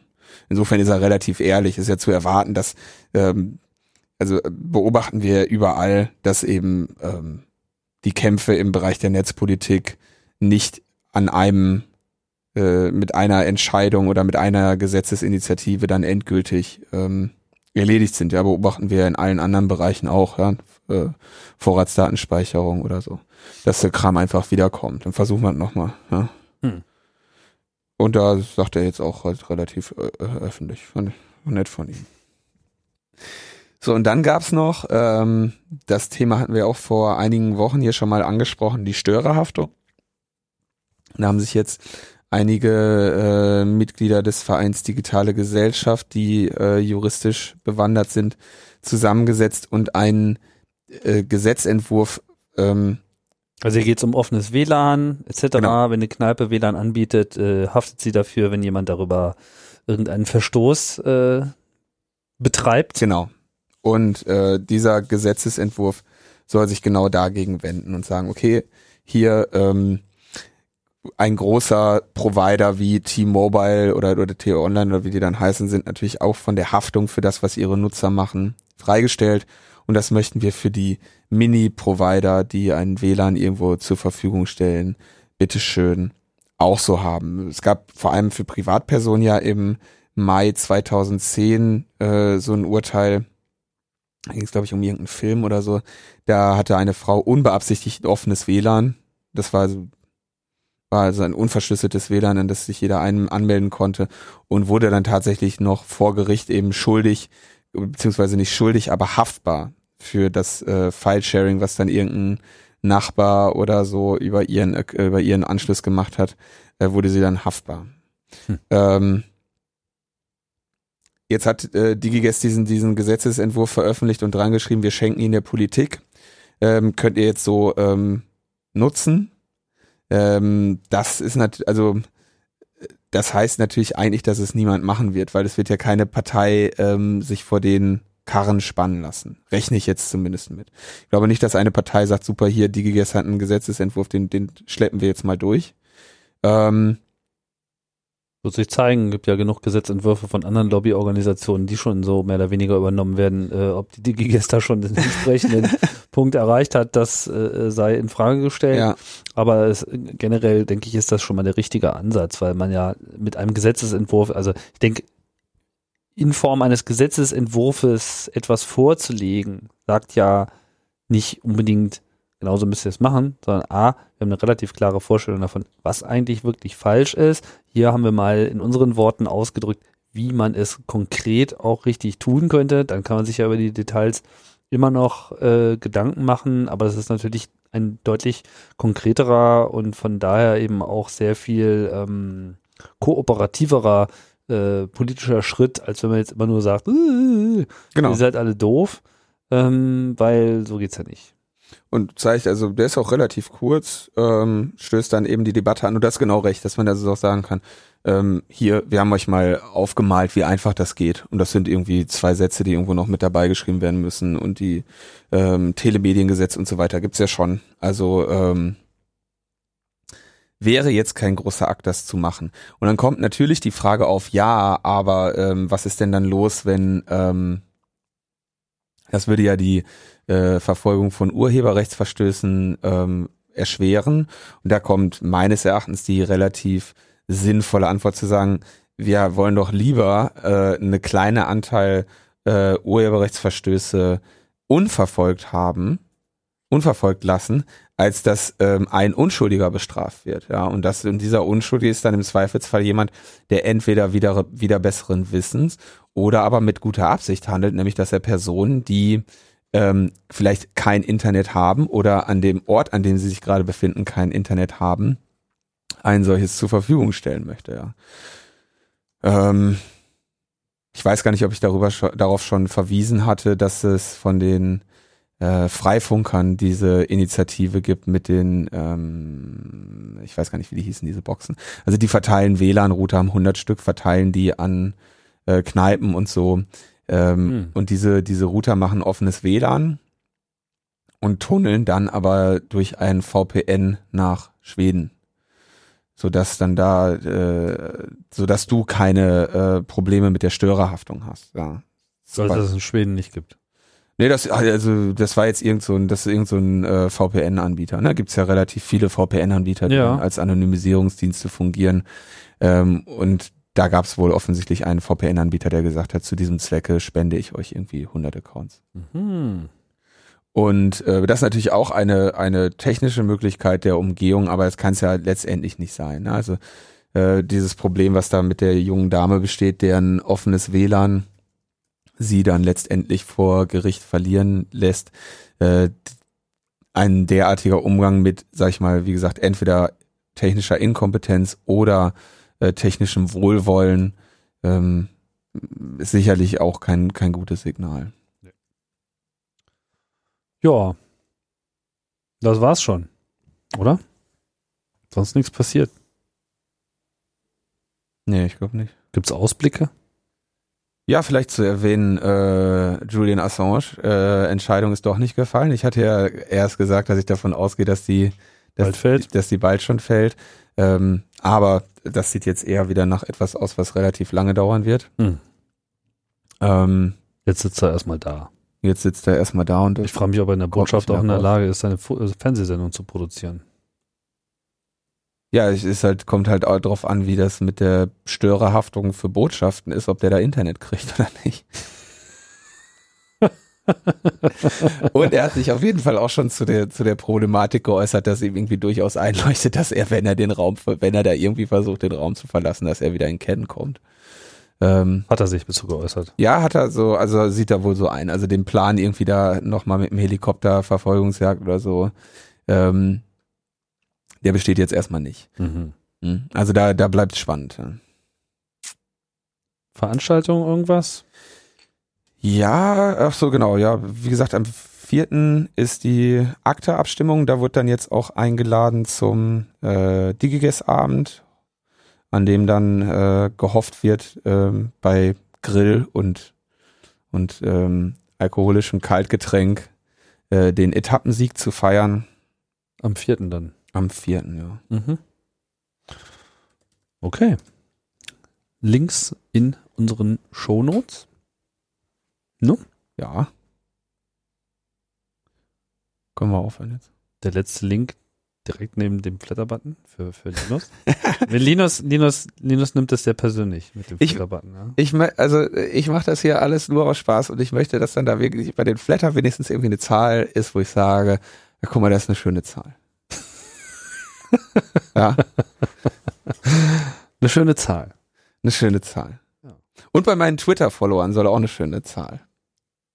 Insofern ist er relativ ehrlich. Ist ja zu erwarten, dass ähm, also beobachten wir überall, dass eben ähm, die Kämpfe im Bereich der Netzpolitik nicht an einem äh, mit einer Entscheidung oder mit einer Gesetzesinitiative dann endgültig ähm, erledigt sind. Ja, beobachten wir in allen anderen Bereichen auch, ja, äh, Vorratsdatenspeicherung oder so, dass der Kram einfach wiederkommt. Dann versuchen wir es nochmal. Ja. Hm. Und da sagt er jetzt auch halt relativ äh, öffentlich. Fand ich nett von ihm. So, und dann gab's noch, ähm, das Thema hatten wir auch vor einigen Wochen hier schon mal angesprochen, die Störerhaftung. Da haben sich jetzt einige äh, Mitglieder des Vereins Digitale Gesellschaft, die äh, juristisch bewandert sind, zusammengesetzt und einen äh, Gesetzentwurf ähm, also hier geht es um offenes WLAN etc. Genau. Wenn eine Kneipe WLAN anbietet, äh, haftet sie dafür, wenn jemand darüber irgendeinen Verstoß äh, betreibt. Genau. Und äh, dieser Gesetzesentwurf soll sich genau dagegen wenden und sagen, okay, hier ähm, ein großer Provider wie T-Mobile oder, oder T-Online oder wie die dann heißen, sind natürlich auch von der Haftung für das, was ihre Nutzer machen, freigestellt. Und das möchten wir für die Mini-Provider, die einen WLAN irgendwo zur Verfügung stellen, bitteschön auch so haben. Es gab vor allem für Privatpersonen ja im Mai 2010 äh, so ein Urteil, da ging es glaube ich um irgendeinen Film oder so, da hatte eine Frau unbeabsichtigt ein offenes WLAN, das war also, war also ein unverschlüsseltes WLAN, in das sich jeder einen anmelden konnte und wurde dann tatsächlich noch vor Gericht eben schuldig beziehungsweise nicht schuldig, aber haftbar für das äh, File-Sharing, was dann irgendein Nachbar oder so über ihren, äh, über ihren Anschluss gemacht hat, äh, wurde sie dann haftbar. Hm. Ähm, jetzt hat äh, DigiGuest diesen, diesen Gesetzesentwurf veröffentlicht und drangeschrieben, wir schenken ihn der Politik. Ähm, könnt ihr jetzt so ähm, nutzen. Ähm, das ist natürlich, also das heißt natürlich eigentlich, dass es niemand machen wird, weil es wird ja keine Partei ähm, sich vor den Karren spannen lassen. Rechne ich jetzt zumindest mit. Ich glaube nicht, dass eine Partei sagt, super, hier, DigiGuest hat einen Gesetzesentwurf, den, den schleppen wir jetzt mal durch. Ähm, wird sich zeigen, gibt ja genug Gesetzentwürfe von anderen Lobbyorganisationen, die schon so mehr oder weniger übernommen werden. Äh, ob die DigiGuest da schon den entsprechenden [laughs] Punkt erreicht hat, das äh, sei in Frage gestellt. Ja. Aber es, generell denke ich, ist das schon mal der richtige Ansatz, weil man ja mit einem Gesetzesentwurf, also ich denke, in Form eines Gesetzesentwurfes etwas vorzulegen, sagt ja nicht unbedingt, genauso müsst ihr es machen, sondern A, wir haben eine relativ klare Vorstellung davon, was eigentlich wirklich falsch ist. Hier haben wir mal in unseren Worten ausgedrückt, wie man es konkret auch richtig tun könnte. Dann kann man sich ja über die Details immer noch äh, Gedanken machen, aber das ist natürlich ein deutlich konkreterer und von daher eben auch sehr viel ähm, kooperativerer äh, politischer Schritt, als wenn man jetzt immer nur sagt, äh, genau. ihr seid alle doof, ähm, weil so geht's ja nicht. Und zeigt, also der ist auch relativ kurz, ähm, stößt dann eben die Debatte an. Und das ist genau recht, dass man also auch sagen kann, ähm, hier, wir haben euch mal aufgemalt, wie einfach das geht. Und das sind irgendwie zwei Sätze, die irgendwo noch mit dabei geschrieben werden müssen. Und die ähm, Telemediengesetz und so weiter gibt's ja schon. Also ähm, wäre jetzt kein großer Akt, das zu machen. Und dann kommt natürlich die Frage auf, ja, aber ähm, was ist denn dann los, wenn ähm, das würde ja die äh, Verfolgung von Urheberrechtsverstößen ähm, erschweren. Und da kommt meines Erachtens die relativ sinnvolle Antwort zu sagen, wir wollen doch lieber äh, eine kleine Anteil äh, Urheberrechtsverstöße unverfolgt haben, unverfolgt lassen, als dass ähm, ein Unschuldiger bestraft wird. Ja, und das und dieser Unschuldige ist dann im Zweifelsfall jemand, der entweder wieder wieder besseren Wissens oder aber mit guter Absicht handelt, nämlich dass er Personen, die ähm, vielleicht kein Internet haben oder an dem Ort, an dem sie sich gerade befinden, kein Internet haben, ein solches zur Verfügung stellen möchte. Ja. Ähm, ich weiß gar nicht, ob ich darüber darauf schon verwiesen hatte, dass es von den äh, Freifunkern diese Initiative gibt mit den, ähm, ich weiß gar nicht, wie die hießen, diese Boxen. Also die verteilen WLAN-Router, haben 100 Stück, verteilen die an äh, Kneipen und so. Ähm, hm. Und diese, diese Router machen offenes WLAN und tunneln dann aber durch ein VPN nach Schweden. Sodass dann da, äh, sodass du keine äh, Probleme mit der Störerhaftung hast. Ja. Weil es in Schweden nicht gibt. Nee, das, also, das war jetzt irgend so ein, das ist irgend so ein äh, VPN-Anbieter. Ne? Gibt es ja relativ viele VPN-Anbieter, die ja. als Anonymisierungsdienste fungieren. Ähm, und da gab es wohl offensichtlich einen VPN-Anbieter, der gesagt hat, zu diesem Zwecke spende ich euch irgendwie 100 Accounts. Mhm. Und äh, das ist natürlich auch eine, eine technische Möglichkeit der Umgehung, aber es kann es ja letztendlich nicht sein. Ne? Also äh, dieses Problem, was da mit der jungen Dame besteht, deren offenes WLAN sie dann letztendlich vor Gericht verlieren lässt, äh, ein derartiger Umgang mit, sag ich mal, wie gesagt, entweder technischer Inkompetenz oder äh, technischem Wohlwollen ähm, ist sicherlich auch kein, kein gutes Signal. Ja, das war's schon, oder? Sonst nichts passiert. Nee, ich glaube nicht. Gibt's Ausblicke? Ja, vielleicht zu erwähnen, äh, Julian Assange, äh, Entscheidung ist doch nicht gefallen. Ich hatte ja erst gesagt, dass ich davon ausgehe, dass die, dass, bald fällt. dass die bald schon fällt. Ähm, aber das sieht jetzt eher wieder nach etwas aus, was relativ lange dauern wird. Hm. Ähm, jetzt sitzt er erstmal da. Jetzt sitzt er erstmal da und ich frage mich, ob er in der Botschaft auch in der Lage ist, seine Fernsehsendung zu produzieren. Ja, es ist halt, kommt halt auch drauf an, wie das mit der Störerhaftung für Botschaften ist, ob der da Internet kriegt [laughs] oder nicht. und er hat sich auf jeden Fall auch schon zu der, zu der Problematik geäußert, dass ihm irgendwie durchaus einleuchtet, dass er, wenn er den Raum, wenn er da irgendwie versucht, den Raum zu verlassen, dass er wieder in Kennen kommt. Ähm, Hat er sich dazu geäußert? ja, hat er so, also sieht er wohl so ein. Also den Plan irgendwie da nochmal mit dem Helikopter Verfolgungsjagd oder so, ähm, der besteht jetzt erstmal nicht. Mhm. Hm? Also da, da bleibt spannend. ja. Veranstaltung, irgendwas? Ja, ach so, genau, ja. Wie gesagt, am vierten ist die Akta-Abstimmung. Da wird dann jetzt auch eingeladen zum äh, Digiges-Abend, an dem dann äh, gehofft wird, ähm, bei Grill und, und ähm, alkoholischem Kaltgetränk äh, den Etappensieg zu feiern. Am vierten dann. Am vierten, ja. Mhm. Okay. Links in unseren Shownotes. Ja. Können wir aufhören jetzt? Der letzte Link direkt neben dem Flatter-Button für, für Linus. [laughs] Linus, Linus, Linus nimmt das sehr persönlich mit dem Ich- Flatter-Button. Ja? Ich also ich mache das hier alles nur aus Spaß und ich möchte, dass dann da wirklich bei den Flatter wenigstens irgendwie eine Zahl ist, wo ich sage, ja, guck mal, das ist eine schöne Zahl. [laughs] ja, Eine schöne Zahl. eine schöne Zahl. Ja. Und bei meinen Twitter-Followern soll auch eine schöne Zahl.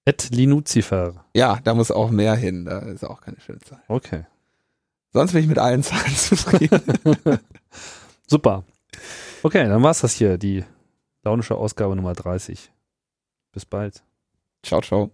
Et Linuzifer. Ja, da muss auch mehr hin, da ist auch keine schöne Zahl. Okay. Sonst bin ich mit allen Zahlen [laughs] zufrieden. [laughs] Super. Okay, dann war's das hier, die launische Ausgabe Nummer 30. Bis bald. ciao, ciao.